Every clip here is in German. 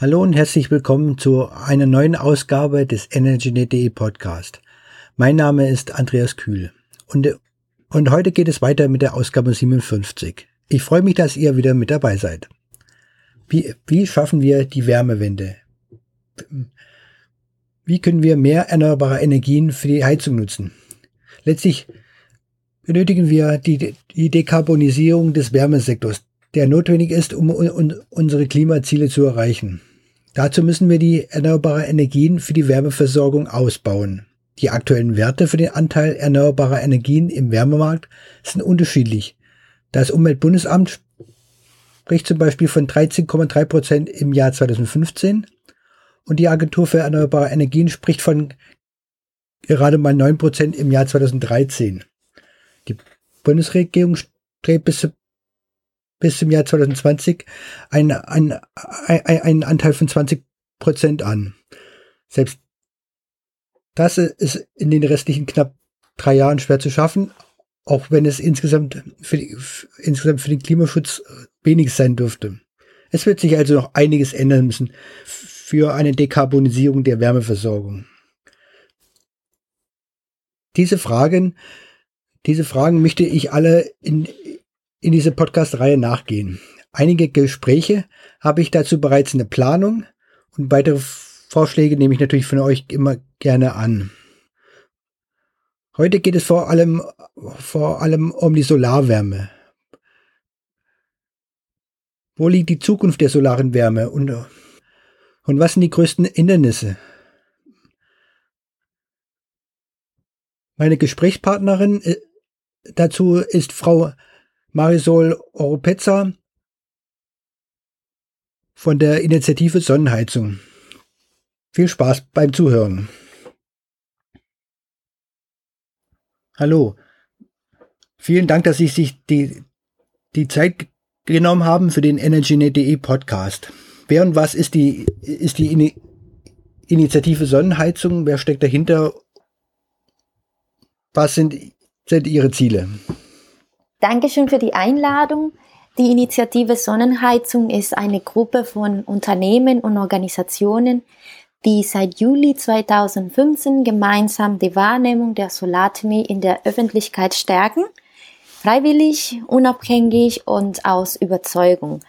Hallo und herzlich willkommen zu einer neuen Ausgabe des EnergyNet.de Podcast. Mein Name ist Andreas Kühl und, und heute geht es weiter mit der Ausgabe 57. Ich freue mich, dass ihr wieder mit dabei seid. Wie, wie schaffen wir die Wärmewende? Wie können wir mehr erneuerbare Energien für die Heizung nutzen? Letztlich benötigen wir die, die Dekarbonisierung des Wärmesektors, der notwendig ist, um, um unsere Klimaziele zu erreichen. Dazu müssen wir die erneuerbaren Energien für die Wärmeversorgung ausbauen. Die aktuellen Werte für den Anteil erneuerbarer Energien im Wärmemarkt sind unterschiedlich. Das Umweltbundesamt spricht zum Beispiel von 13,3 Prozent im Jahr 2015 und die Agentur für erneuerbare Energien spricht von gerade mal 9 Prozent im Jahr 2013. Die Bundesregierung strebt bis, bis zum Jahr 2020 einen, einen, einen Anteil von 20 Prozent an. Selbst das ist in den restlichen knapp drei Jahren schwer zu schaffen, auch wenn es insgesamt für, insgesamt für den Klimaschutz wenig sein dürfte. Es wird sich also noch einiges ändern müssen für eine Dekarbonisierung der Wärmeversorgung. Diese Fragen, diese Fragen möchte ich alle in, in diese Podcast-Reihe nachgehen. Einige Gespräche habe ich dazu bereits in der Planung und weitere Vorschläge nehme ich natürlich von euch immer gerne an. Heute geht es vor allem, vor allem um die Solarwärme. Wo liegt die Zukunft der solaren Wärme und, und was sind die größten Hindernisse? Meine Gesprächspartnerin äh, dazu ist Frau Marisol Oropezza von der Initiative Sonnenheizung. Viel Spaß beim Zuhören. Hallo. Vielen Dank, dass Sie sich die, die Zeit genommen haben für den EnergyNet.de Podcast. Wer und was ist die, ist die In Initiative Sonnenheizung? Wer steckt dahinter? Was sind, sind Ihre Ziele? Dankeschön für die Einladung. Die Initiative Sonnenheizung ist eine Gruppe von Unternehmen und Organisationen, die seit Juli 2015 gemeinsam die Wahrnehmung der Solarthermie in der Öffentlichkeit stärken, freiwillig, unabhängig und aus Überzeugung.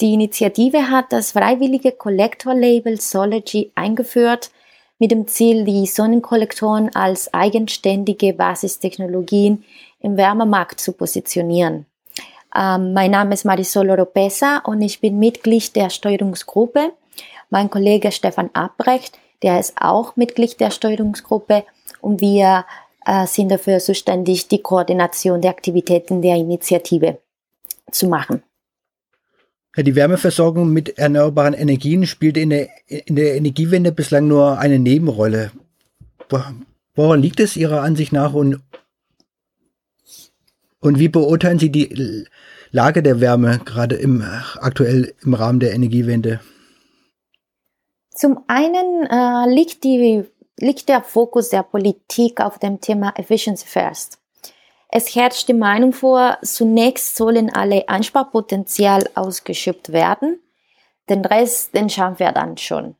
Die Initiative hat das freiwillige Kollektorlabel Solargy eingeführt, mit dem Ziel, die Sonnenkollektoren als eigenständige Basistechnologien im Wärmemarkt zu positionieren. Ähm, mein Name ist Marisol Oropesa und ich bin Mitglied der Steuerungsgruppe mein Kollege Stefan Abrecht, der ist auch Mitglied der Steuerungsgruppe und wir äh, sind dafür zuständig, die Koordination der Aktivitäten der Initiative zu machen. Die Wärmeversorgung mit erneuerbaren Energien spielt in der, in der Energiewende bislang nur eine Nebenrolle. Woran liegt es Ihrer Ansicht nach und, und wie beurteilen Sie die Lage der Wärme gerade im, aktuell im Rahmen der Energiewende? Zum einen äh, liegt, die, liegt der Fokus der Politik auf dem Thema Efficiency First. Es herrscht die Meinung vor, zunächst sollen alle Einsparpotenzial ausgeschöpft werden, den Rest, den schaffen wir dann schon.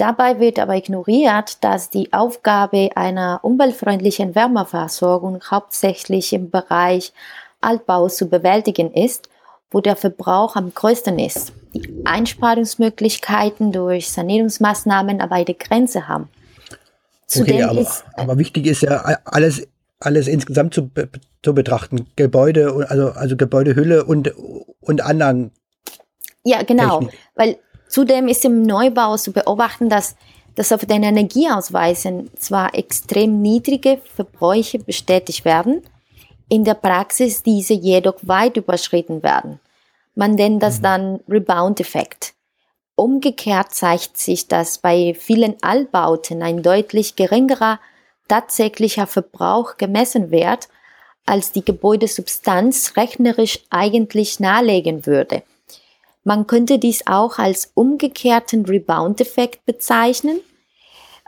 Dabei wird aber ignoriert, dass die Aufgabe einer umweltfreundlichen Wärmeversorgung hauptsächlich im Bereich Altbau zu bewältigen ist wo der Verbrauch am größten ist. Die Einsparungsmöglichkeiten durch Sanierungsmaßnahmen aber eine Grenze haben. Zudem okay, aber, ist, aber wichtig ist ja alles, alles insgesamt zu, zu betrachten. Gebäude, also, also Gebäudehülle und, und Anlagen. Ja, genau. Technik. Weil zudem ist im Neubau zu beobachten, dass, dass auf den Energieausweisen zwar extrem niedrige Verbräuche bestätigt werden, in der Praxis diese jedoch weit überschritten werden. Man nennt das mhm. dann Rebound-Effekt. Umgekehrt zeigt sich, dass bei vielen Altbauten ein deutlich geringerer tatsächlicher Verbrauch gemessen wird, als die Gebäudesubstanz rechnerisch eigentlich nahelegen würde. Man könnte dies auch als umgekehrten Rebound-Effekt bezeichnen.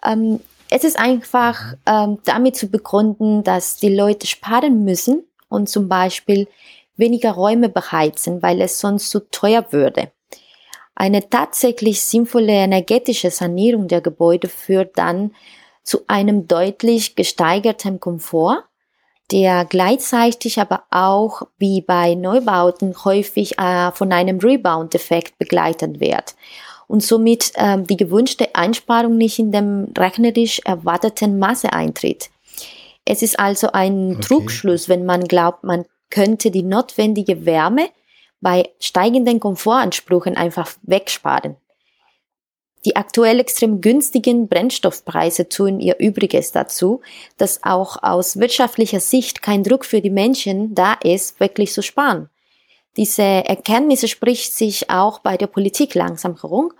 Ähm, es ist einfach ähm, damit zu begründen, dass die Leute sparen müssen und zum Beispiel weniger Räume beheizen, weil es sonst zu teuer würde. Eine tatsächlich sinnvolle energetische Sanierung der Gebäude führt dann zu einem deutlich gesteigerten Komfort, der gleichzeitig aber auch wie bei Neubauten häufig äh, von einem Rebound-Effekt begleitet wird und somit äh, die gewünschte Einsparung nicht in dem rechnerisch erwarteten Maße eintritt. Es ist also ein okay. Trugschluss, wenn man glaubt, man könnte die notwendige Wärme bei steigenden Komfortansprüchen einfach wegsparen. Die aktuell extrem günstigen Brennstoffpreise tun ihr Übriges dazu, dass auch aus wirtschaftlicher Sicht kein Druck für die Menschen da ist, wirklich zu sparen. Diese Erkenntnisse spricht sich auch bei der Politik langsam herum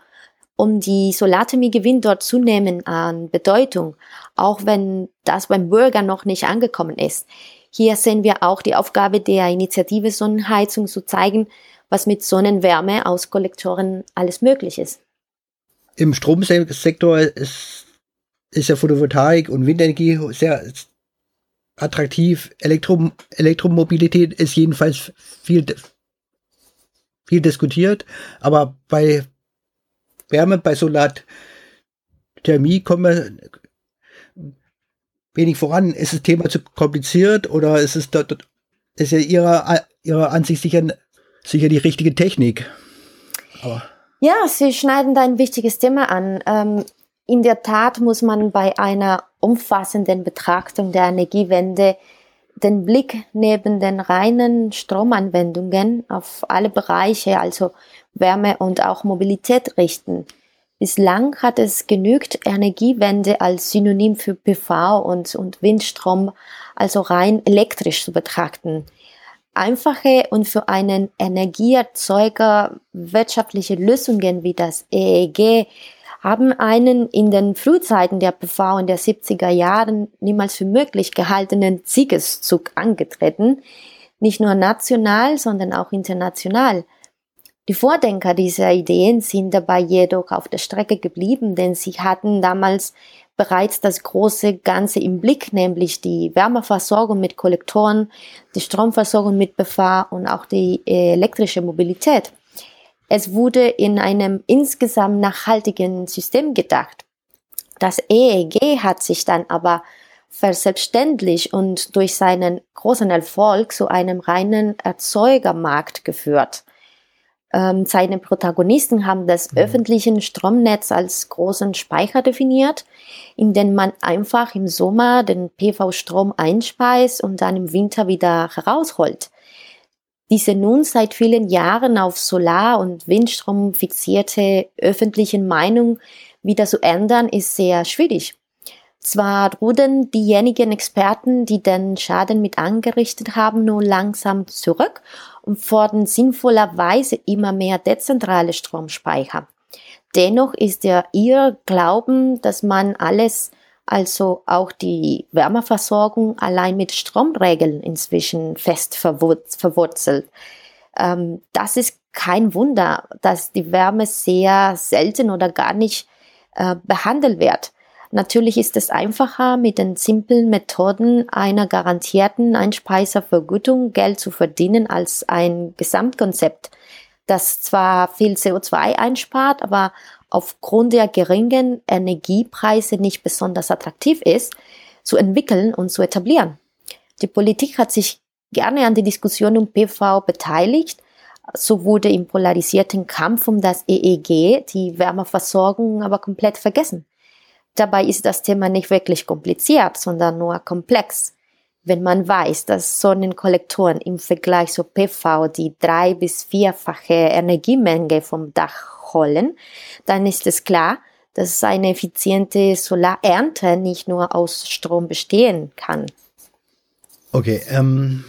und die Solarthermie gewinnt dort zunehmend an Bedeutung, auch wenn das beim Bürger noch nicht angekommen ist. Hier sehen wir auch die Aufgabe der Initiative Sonnenheizung zu zeigen, was mit Sonnenwärme aus Kollektoren alles möglich ist. Im Stromsektor ist, ist ja Photovoltaik und Windenergie sehr attraktiv. Elektro, Elektromobilität ist jedenfalls viel, viel diskutiert, aber bei Wärme, bei Solarthermie kommen wir wenig voran. Ist das Thema zu kompliziert oder ist es dort, ist ja ihrer, ihrer Ansicht sicher, sicher die richtige Technik? Aber ja, Sie schneiden da ein wichtiges Thema an. Ähm, in der Tat muss man bei einer umfassenden Betrachtung der Energiewende den Blick neben den reinen Stromanwendungen auf alle Bereiche, also Wärme und auch Mobilität richten. Bislang hat es genügt, Energiewende als Synonym für PV und, und Windstrom, also rein elektrisch zu betrachten. Einfache und für einen Energieerzeuger wirtschaftliche Lösungen wie das EEG haben einen in den Frühzeiten der PV in der 70er Jahren niemals für möglich gehaltenen Siegeszug angetreten, nicht nur national, sondern auch international. Die Vordenker dieser Ideen sind dabei jedoch auf der Strecke geblieben, denn sie hatten damals bereits das große Ganze im Blick, nämlich die Wärmeversorgung mit Kollektoren, die Stromversorgung mit BFA und auch die elektrische Mobilität. Es wurde in einem insgesamt nachhaltigen System gedacht. Das EEG hat sich dann aber verselbstständigt und durch seinen großen Erfolg zu einem reinen Erzeugermarkt geführt. Ähm, seine Protagonisten haben das mhm. öffentliche Stromnetz als großen Speicher definiert, in den man einfach im Sommer den PV-Strom einspeist und dann im Winter wieder herausholt. Diese nun seit vielen Jahren auf Solar- und Windstrom fixierte öffentliche Meinung wieder zu ändern, ist sehr schwierig. Zwar rudern diejenigen Experten, die den Schaden mit angerichtet haben, nur langsam zurück und fordern sinnvollerweise immer mehr dezentrale Stromspeicher. Dennoch ist der ihr Glauben, dass man alles, also auch die Wärmeversorgung allein mit Stromregeln inzwischen fest verwurzelt. Ähm, das ist kein Wunder, dass die Wärme sehr selten oder gar nicht äh, behandelt wird. Natürlich ist es einfacher, mit den simplen Methoden einer garantierten Einspeiservergütung Geld zu verdienen als ein Gesamtkonzept, das zwar viel CO2 einspart, aber aufgrund der geringen Energiepreise nicht besonders attraktiv ist, zu entwickeln und zu etablieren. Die Politik hat sich gerne an die Diskussion um PV beteiligt. So wurde im polarisierten Kampf um das EEG die Wärmeversorgung aber komplett vergessen. Dabei ist das Thema nicht wirklich kompliziert, sondern nur komplex. Wenn man weiß, dass Sonnenkollektoren im Vergleich zu PV die drei- bis vierfache Energiemenge vom Dach holen, dann ist es klar, dass eine effiziente Solarernte nicht nur aus Strom bestehen kann. Okay, ähm,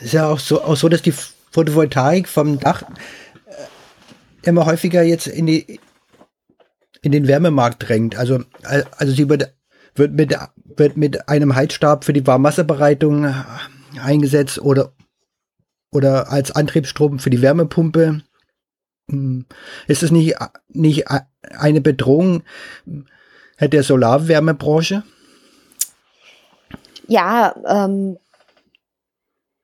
ist ja auch so, auch so, dass die Photovoltaik vom Dach äh, immer häufiger jetzt in die in den Wärmemarkt drängt. Also, also sie wird, wird, mit, wird mit einem Heizstab für die Warmwasserbereitung eingesetzt oder, oder als Antriebsstrom für die Wärmepumpe. Hm. Ist es nicht, nicht eine Bedrohung der Solarwärmebranche? Ja, ähm,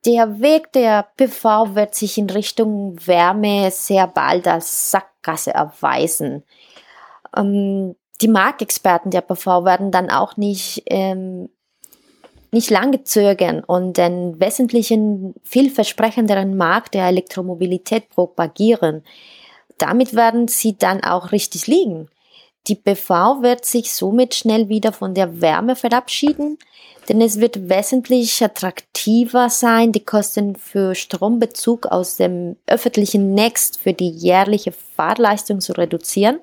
der Weg der PV wird sich in Richtung Wärme sehr bald als Sackgasse erweisen. Ähm, die Marktexperten der PV werden dann auch nicht, ähm, nicht lange zögern und den wesentlichen, vielversprechenderen Markt der Elektromobilität propagieren. Damit werden sie dann auch richtig liegen. Die PV wird sich somit schnell wieder von der Wärme verabschieden, denn es wird wesentlich attraktiver sein, die Kosten für Strombezug aus dem öffentlichen Netz für die jährliche Fahrleistung zu reduzieren.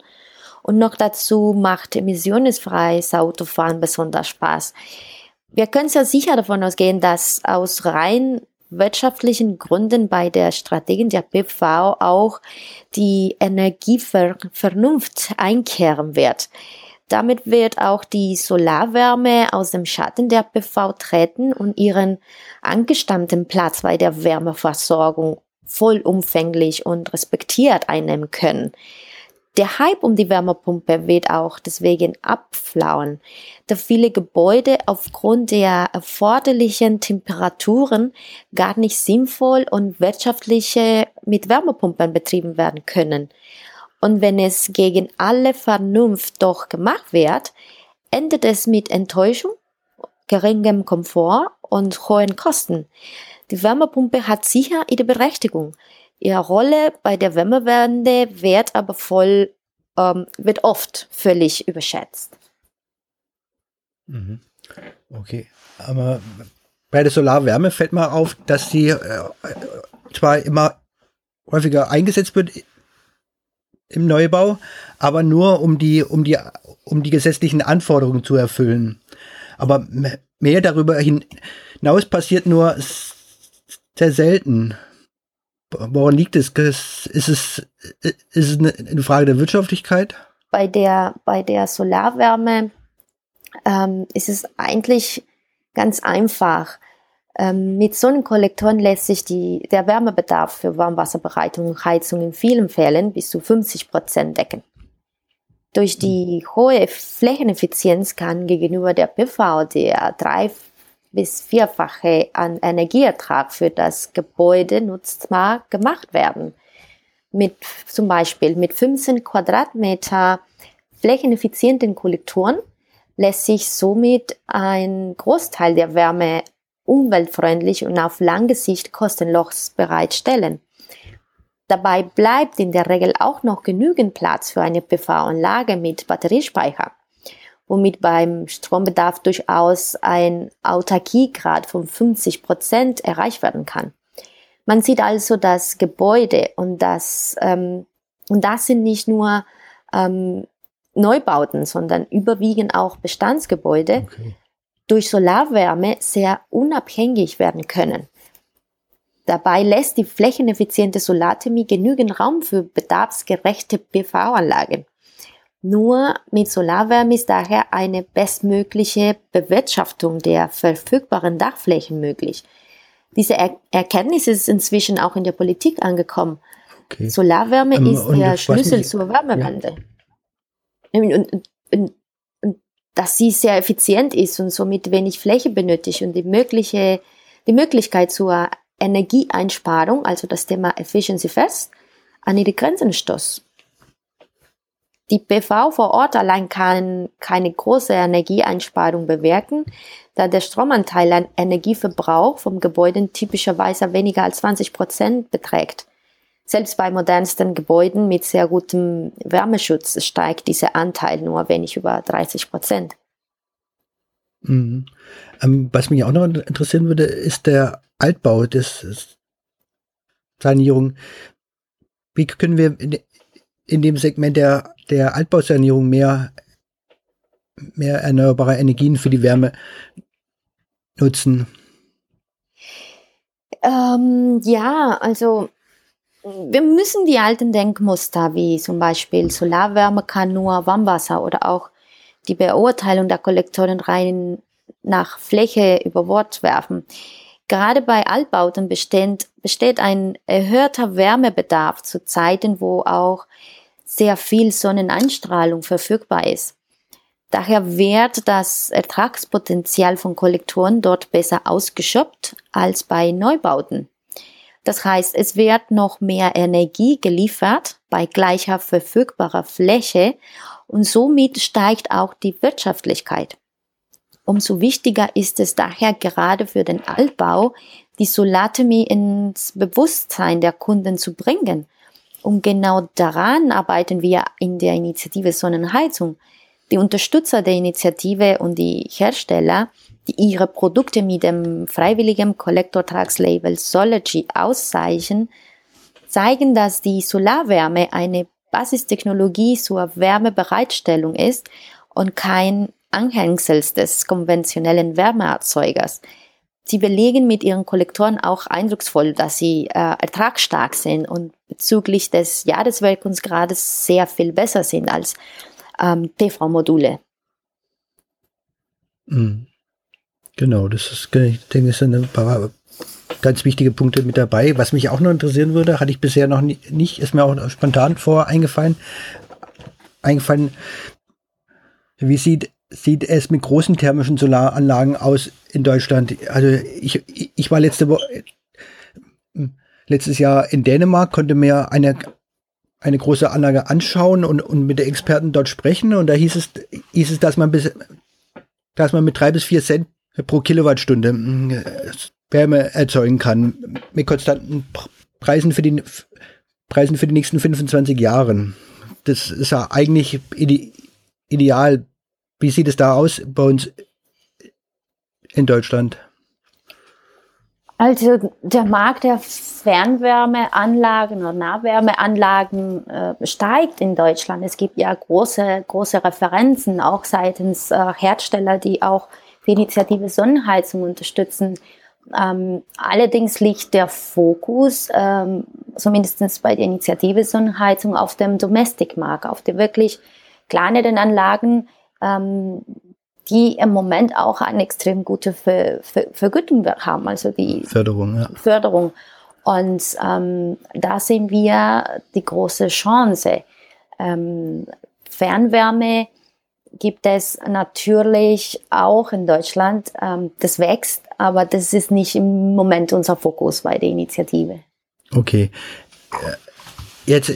Und noch dazu macht emissionsfreies Autofahren besonders Spaß. Wir können sehr sicher davon ausgehen, dass aus rein wirtschaftlichen Gründen bei der Strategie der PV auch die Energievernunft einkehren wird. Damit wird auch die Solarwärme aus dem Schatten der PV treten und ihren angestammten Platz bei der Wärmeversorgung vollumfänglich und respektiert einnehmen können. Der Hype um die Wärmepumpe wird auch deswegen abflauen, da viele Gebäude aufgrund der erforderlichen Temperaturen gar nicht sinnvoll und wirtschaftliche mit Wärmepumpen betrieben werden können. Und wenn es gegen alle Vernunft doch gemacht wird, endet es mit Enttäuschung, geringem Komfort und hohen Kosten. Die Wärmepumpe hat sicher ihre Berechtigung, Ihre Rolle bei der Wärmewende wird aber voll, ähm, wird oft völlig überschätzt. Mhm. Okay, aber bei der Solarwärme fällt mal auf, dass sie äh, zwar immer häufiger eingesetzt wird im Neubau, aber nur um die, um die, um die gesetzlichen Anforderungen zu erfüllen. Aber mehr darüber hinaus passiert nur sehr selten. Woran liegt es? Ist es, ist es eine Frage der Wirtschaftlichkeit? Bei der, bei der Solarwärme ähm, ist es eigentlich ganz einfach. Ähm, mit Sonnenkollektoren lässt sich die, der Wärmebedarf für Warmwasserbereitung und Heizung in vielen Fällen bis zu 50 Prozent decken. Durch die hohe Flächeneffizienz kann gegenüber der PV der drei bis vierfache an Energieertrag für das Gebäude nutzbar gemacht werden. Mit zum Beispiel mit 15 Quadratmeter flächeneffizienten Kollektoren lässt sich somit ein Großteil der Wärme umweltfreundlich und auf lange Sicht kostenlos bereitstellen. Dabei bleibt in der Regel auch noch genügend Platz für eine PV-Anlage mit Batteriespeicher womit beim Strombedarf durchaus ein Autarkiegrad von 50 Prozent erreicht werden kann. Man sieht also das Gebäude und das, ähm, und das sind nicht nur ähm, Neubauten, sondern überwiegend auch Bestandsgebäude, okay. durch Solarwärme sehr unabhängig werden können. Dabei lässt die flächeneffiziente Solarthermie genügend Raum für bedarfsgerechte PV-Anlagen. Nur mit Solarwärme ist daher eine bestmögliche Bewirtschaftung der verfügbaren Dachflächen möglich. Diese er Erkenntnis ist inzwischen auch in der Politik angekommen. Okay. Solarwärme ähm, ist der Schlüssel zur Wärmewende. Ja. Und, und, und, und, dass sie sehr effizient ist und somit wenig Fläche benötigt und die mögliche, die Möglichkeit zur Energieeinsparung, also das Thema Efficiency First, an ihre Grenzen stoß. Die PV vor Ort allein kann keine große Energieeinsparung bewirken, da der Stromanteil an Energieverbrauch vom Gebäude typischerweise weniger als 20 Prozent beträgt. Selbst bei modernsten Gebäuden mit sehr gutem Wärmeschutz steigt dieser Anteil nur wenig über 30 Prozent. Mhm. Ähm, was mich auch noch interessieren würde, ist der Altbau des Sanierung. Wie können wir in, dem Segment der der Altbausanierung mehr, mehr erneuerbare Energien für die Wärme nutzen? Ähm, ja, also wir müssen die alten Denkmuster wie zum Beispiel Solarwärme kann nur Warmwasser oder auch die Beurteilung der Kollektoren rein nach Fläche über Bord werfen. Gerade bei Altbauten besteht, besteht ein erhöhter Wärmebedarf zu Zeiten, wo auch sehr viel Sonneneinstrahlung verfügbar ist. Daher wird das Ertragspotenzial von Kollektoren dort besser ausgeschöpft als bei Neubauten. Das heißt, es wird noch mehr Energie geliefert bei gleicher verfügbarer Fläche und somit steigt auch die Wirtschaftlichkeit. Umso wichtiger ist es daher gerade für den Altbau, die Solarthermie ins Bewusstsein der Kunden zu bringen. Und genau daran arbeiten wir in der Initiative Sonnenheizung. Die Unterstützer der Initiative und die Hersteller, die ihre Produkte mit dem freiwilligen Kollektortragslabel Sology auszeichnen, zeigen, dass die Solarwärme eine Basistechnologie zur Wärmebereitstellung ist und kein Anhängsel des konventionellen Wärmeerzeugers. Sie belegen mit ihren Kollektoren auch eindrucksvoll, dass sie äh, ertragsstark sind und bezüglich des Jahreswirkungsgrades sehr viel besser sind als ähm, PV-Module. Mhm. Genau, das ist, ich denke, sind ein paar ganz wichtige Punkte mit dabei. Was mich auch noch interessieren würde, hatte ich bisher noch nicht, ist mir auch spontan vor eingefallen, eingefallen, wie sieht sieht es mit großen thermischen Solaranlagen aus in Deutschland? Also ich, ich war letzte Woche, letztes Jahr in Dänemark, konnte mir eine, eine große Anlage anschauen und, und mit den Experten dort sprechen und da hieß es, hieß es, dass man bis, dass man mit drei bis vier Cent pro Kilowattstunde äh, Wärme erzeugen kann mit konstanten Preisen für die Preisen für die nächsten 25 Jahre. Das ist ja eigentlich ide ideal wie sieht es da aus bei uns in Deutschland? Also der Markt der Fernwärmeanlagen oder Nahwärmeanlagen äh, steigt in Deutschland. Es gibt ja große, große Referenzen, auch seitens äh, Hersteller, die auch die Initiative Sonnenheizung unterstützen. Ähm, allerdings liegt der Fokus, ähm, zumindest bei der Initiative Sonnenheizung, auf dem Domestic-Markt, auf die wirklich kleineren Anlagen, ähm, die im Moment auch eine extrem gute Ver Ver Vergütung haben, also die Förderung. Ja. Förderung. Und ähm, da sehen wir die große Chance. Ähm, Fernwärme gibt es natürlich auch in Deutschland. Ähm, das wächst, aber das ist nicht im Moment unser Fokus bei der Initiative. Okay. Äh, jetzt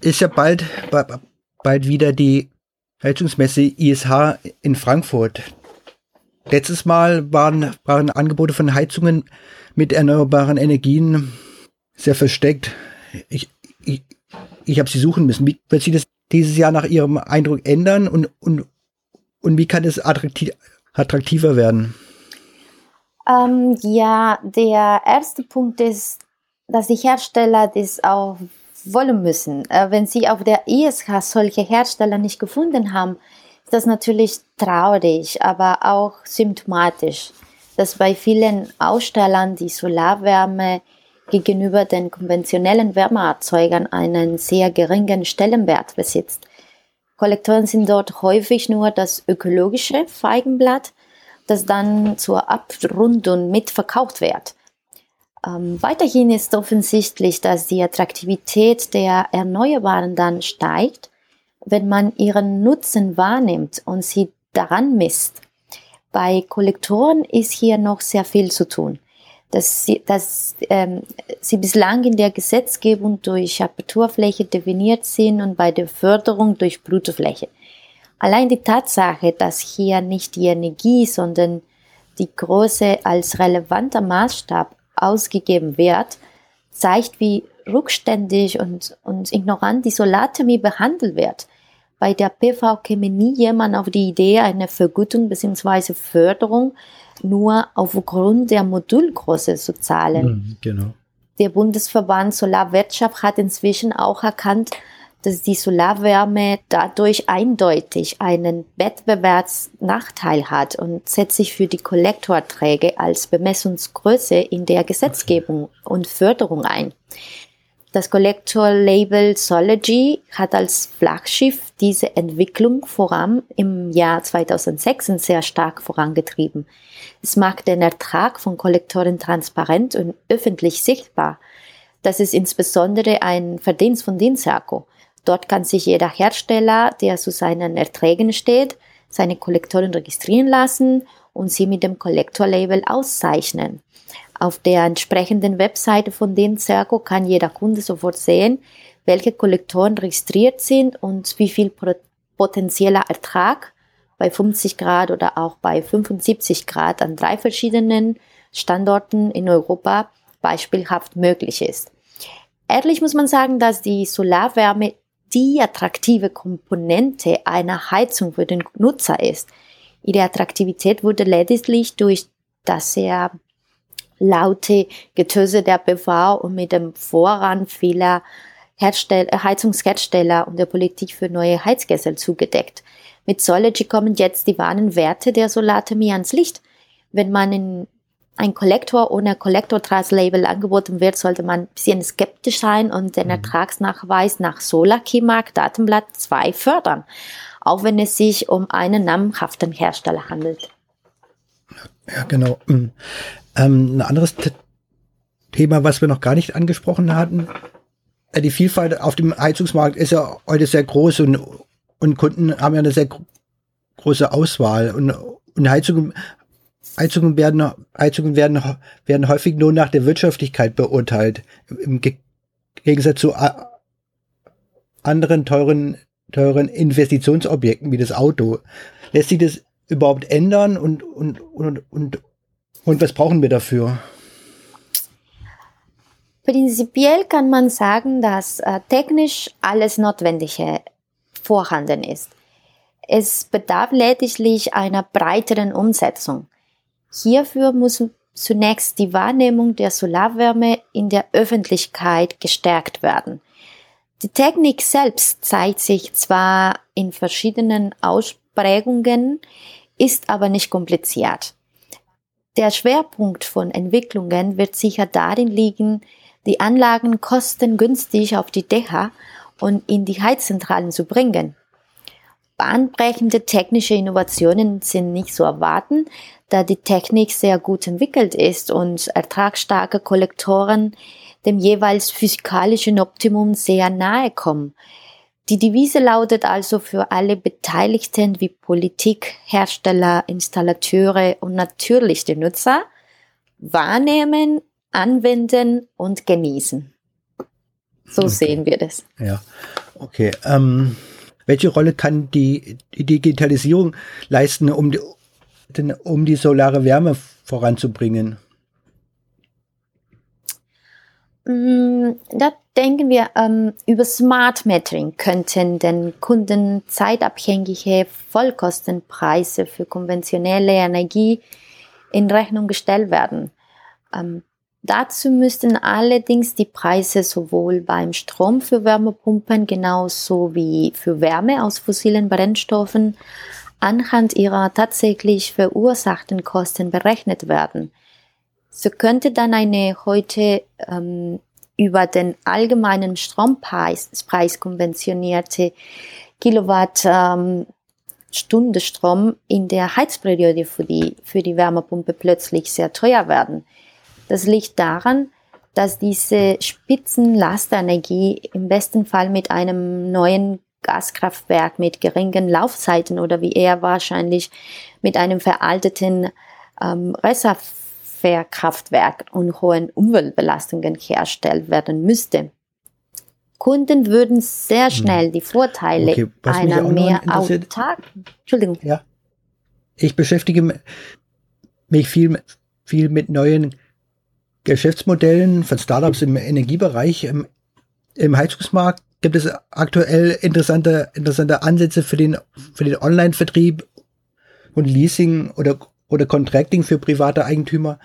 ist ja bald, bald wieder die Heizungsmesse ISH in Frankfurt. Letztes Mal waren, waren Angebote von Heizungen mit erneuerbaren Energien sehr versteckt. Ich, ich, ich habe sie suchen müssen. Wie wird sich das dieses Jahr nach Ihrem Eindruck ändern und, und, und wie kann es attraktiv, attraktiver werden? Ähm, ja, der erste Punkt ist, dass die Hersteller das auch wollen müssen. Äh, wenn sie auf der ISH solche Hersteller nicht gefunden haben, ist das natürlich traurig, aber auch symptomatisch, dass bei vielen Ausstellern die Solarwärme gegenüber den konventionellen Wärmeerzeugern einen sehr geringen Stellenwert besitzt. Kollektoren sind dort häufig nur das ökologische Feigenblatt, das dann zur Abrundung mitverkauft wird. Ähm, weiterhin ist offensichtlich, dass die Attraktivität der Erneuerbaren dann steigt, wenn man ihren Nutzen wahrnimmt und sie daran misst. Bei Kollektoren ist hier noch sehr viel zu tun. Dass sie, dass, ähm, sie bislang in der Gesetzgebung durch Aperturfläche definiert sind und bei der Förderung durch Bruttofläche. Allein die Tatsache, dass hier nicht die Energie, sondern die Größe als relevanter Maßstab ausgegeben wird, zeigt, wie rückständig und, und ignorant die Solarthermie behandelt wird. Bei der PV käme nie jemand auf die Idee, eine Vergütung bzw. Förderung nur aufgrund der Modulgröße zu zahlen. Mhm, genau. Der Bundesverband Solarwirtschaft hat inzwischen auch erkannt, dass die Solarwärme dadurch eindeutig einen Wettbewerbsnachteil hat und setzt sich für die Kollektorträge als Bemessungsgröße in der Gesetzgebung und Förderung ein. Das Kollektor-Label Sology hat als Flaggschiff diese Entwicklung voran im Jahr 2006 sehr stark vorangetrieben. Es macht den Ertrag von Kollektoren transparent und öffentlich sichtbar. Das ist insbesondere ein Verdienst von Dinsaco. Dort kann sich jeder Hersteller, der zu seinen Erträgen steht, seine Kollektoren registrieren lassen und sie mit dem Kollektorlabel auszeichnen. Auf der entsprechenden Webseite von den Circo kann jeder Kunde sofort sehen, welche Kollektoren registriert sind und wie viel potenzieller Ertrag bei 50 Grad oder auch bei 75 Grad an drei verschiedenen Standorten in Europa beispielhaft möglich ist. Ehrlich muss man sagen, dass die Solarwärme die attraktive Komponente einer Heizung für den Nutzer ist. Ihre Attraktivität wurde lediglich durch das sehr laute Getöse der BV und mit dem Vorrang vieler Herstell Heizungshersteller und der Politik für neue Heizkessel zugedeckt. Mit Solargy kommen jetzt die wahren Werte der Solarthermie ans Licht. Wenn man in ein Kollektor ohne Kollektortraslabel angeboten wird, sollte man ein bisschen skeptisch sein und den mhm. Ertragsnachweis nach SolarKey-Mark Datenblatt 2 fördern, auch wenn es sich um einen namhaften Hersteller handelt. Ja, genau. Mhm. Ähm, ein anderes Thema, was wir noch gar nicht angesprochen hatten, äh, die Vielfalt auf dem Heizungsmarkt ist ja heute sehr groß und, und Kunden haben ja eine sehr große Auswahl und, und Heizungen, Heizungen werden, Heizungen werden, werden häufig nur nach der Wirtschaftlichkeit beurteilt. Im Gegensatz zu anderen teuren, teuren Investitionsobjekten wie das Auto. Lässt sich das überhaupt ändern und, und, und, und, und was brauchen wir dafür? Prinzipiell kann man sagen, dass äh, technisch alles Notwendige vorhanden ist. Es bedarf lediglich einer breiteren Umsetzung. Hierfür muss zunächst die Wahrnehmung der Solarwärme in der Öffentlichkeit gestärkt werden. Die Technik selbst zeigt sich zwar in verschiedenen Ausprägungen, ist aber nicht kompliziert. Der Schwerpunkt von Entwicklungen wird sicher darin liegen, die Anlagen kostengünstig auf die Dächer und in die Heizzentralen zu bringen. Bahnbrechende technische Innovationen sind nicht zu erwarten, da die Technik sehr gut entwickelt ist und ertragsstarke Kollektoren dem jeweils physikalischen Optimum sehr nahe kommen. Die Devise lautet also für alle Beteiligten wie Politik, Hersteller, Installateure und natürlich die Nutzer, wahrnehmen, anwenden und genießen. So okay. sehen wir das. Ja, okay. Ähm, welche Rolle kann die, die Digitalisierung leisten, um um die solare Wärme voranzubringen? Mm, da denken wir, ähm, über Smart Metering könnten den Kunden zeitabhängige Vollkostenpreise für konventionelle Energie in Rechnung gestellt werden. Ähm, Dazu müssten allerdings die Preise sowohl beim Strom für Wärmepumpen genauso wie für Wärme aus fossilen Brennstoffen anhand ihrer tatsächlich verursachten Kosten berechnet werden. So könnte dann eine heute ähm, über den allgemeinen Strompreis Preis konventionierte Kilowatt ähm, Strom in der Heizperiode für die, für die Wärmepumpe plötzlich sehr teuer werden. Das liegt daran, dass diese Spitzenlastenergie im besten Fall mit einem neuen Gaskraftwerk mit geringen Laufzeiten oder wie eher wahrscheinlich mit einem veralteten ähm, Reservekraftwerk und hohen Umweltbelastungen hergestellt werden müsste. Kunden würden sehr hm. schnell die Vorteile okay, einer mehr autark. Entschuldigung. Ja. Ich beschäftige mich viel, viel mit neuen Geschäftsmodellen von Startups im Energiebereich. Im, im Heizungsmarkt gibt es aktuell interessante, interessante Ansätze für den, für den Online-Vertrieb und Leasing oder, oder Contracting für private Eigentümer.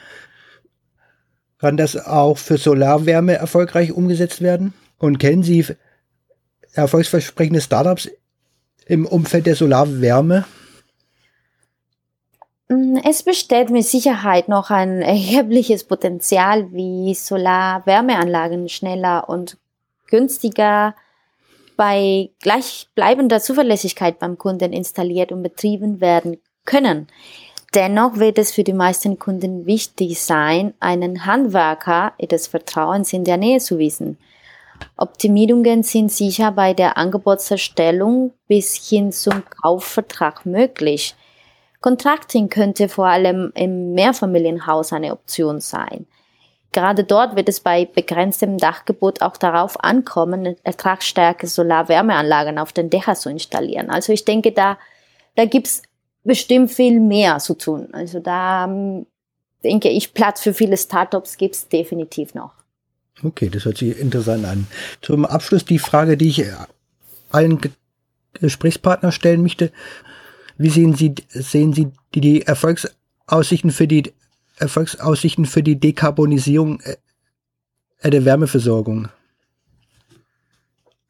Kann das auch für Solarwärme erfolgreich umgesetzt werden? Und kennen Sie erfolgsversprechende Startups im Umfeld der Solarwärme? Mm, es besteht mit Sicherheit noch ein erhebliches Potenzial, wie Solar-Wärmeanlagen schneller und günstiger bei gleichbleibender Zuverlässigkeit beim Kunden installiert und betrieben werden können. Dennoch wird es für die meisten Kunden wichtig sein, einen Handwerker des Vertrauens in der Nähe zu wissen. Optimierungen sind sicher bei der Angebotserstellung bis hin zum Kaufvertrag möglich. Contracting könnte vor allem im Mehrfamilienhaus eine Option sein. Gerade dort wird es bei begrenztem Dachgebot auch darauf ankommen, ertragsstarke Solarwärmeanlagen auf den Dächern zu installieren. Also ich denke, da, da gibt's bestimmt viel mehr zu tun. Also da ähm, denke ich, Platz für viele Startups gibt's definitiv noch. Okay, das hört sich interessant an. Zum Abschluss die Frage, die ich allen Gesprächspartner stellen möchte. Wie sehen Sie, sehen Sie die, die Erfolgsaussichten für die Erfolgsaussichten für die Dekarbonisierung äh, der Wärmeversorgung?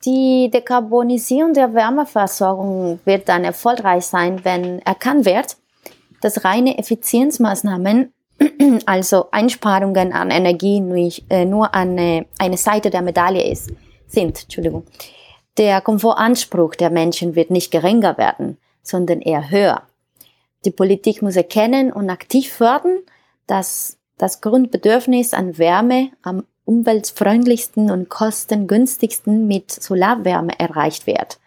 Die Dekarbonisierung der Wärmeversorgung wird dann erfolgreich sein, wenn erkannt wird, dass reine Effizienzmaßnahmen, also Einsparungen an Energie, äh, nur eine, eine Seite der Medaille ist, sind. Entschuldigung. Der Komfortanspruch der Menschen wird nicht geringer werden, sondern eher höher. Die Politik muss erkennen und aktiv fördern, dass das Grundbedürfnis an Wärme am umweltfreundlichsten und kostengünstigsten mit Solarwärme erreicht wird.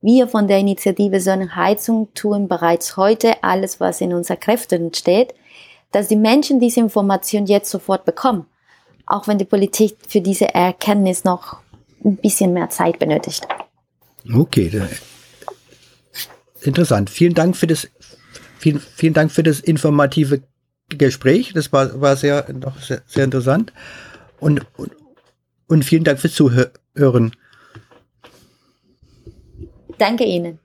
Wir von der Initiative Sonnenheizung tun bereits heute alles, was in unserer Kräften steht, dass die Menschen diese Information jetzt sofort bekommen, auch wenn die Politik für diese Erkenntnis noch ein bisschen mehr Zeit benötigt. Okay, interessant. Vielen Dank für das, vielen, vielen Dank für das informative Gespräch. Das war, war sehr, noch sehr, sehr interessant. Und, und, und vielen Dank fürs Zuhören. Danke Ihnen.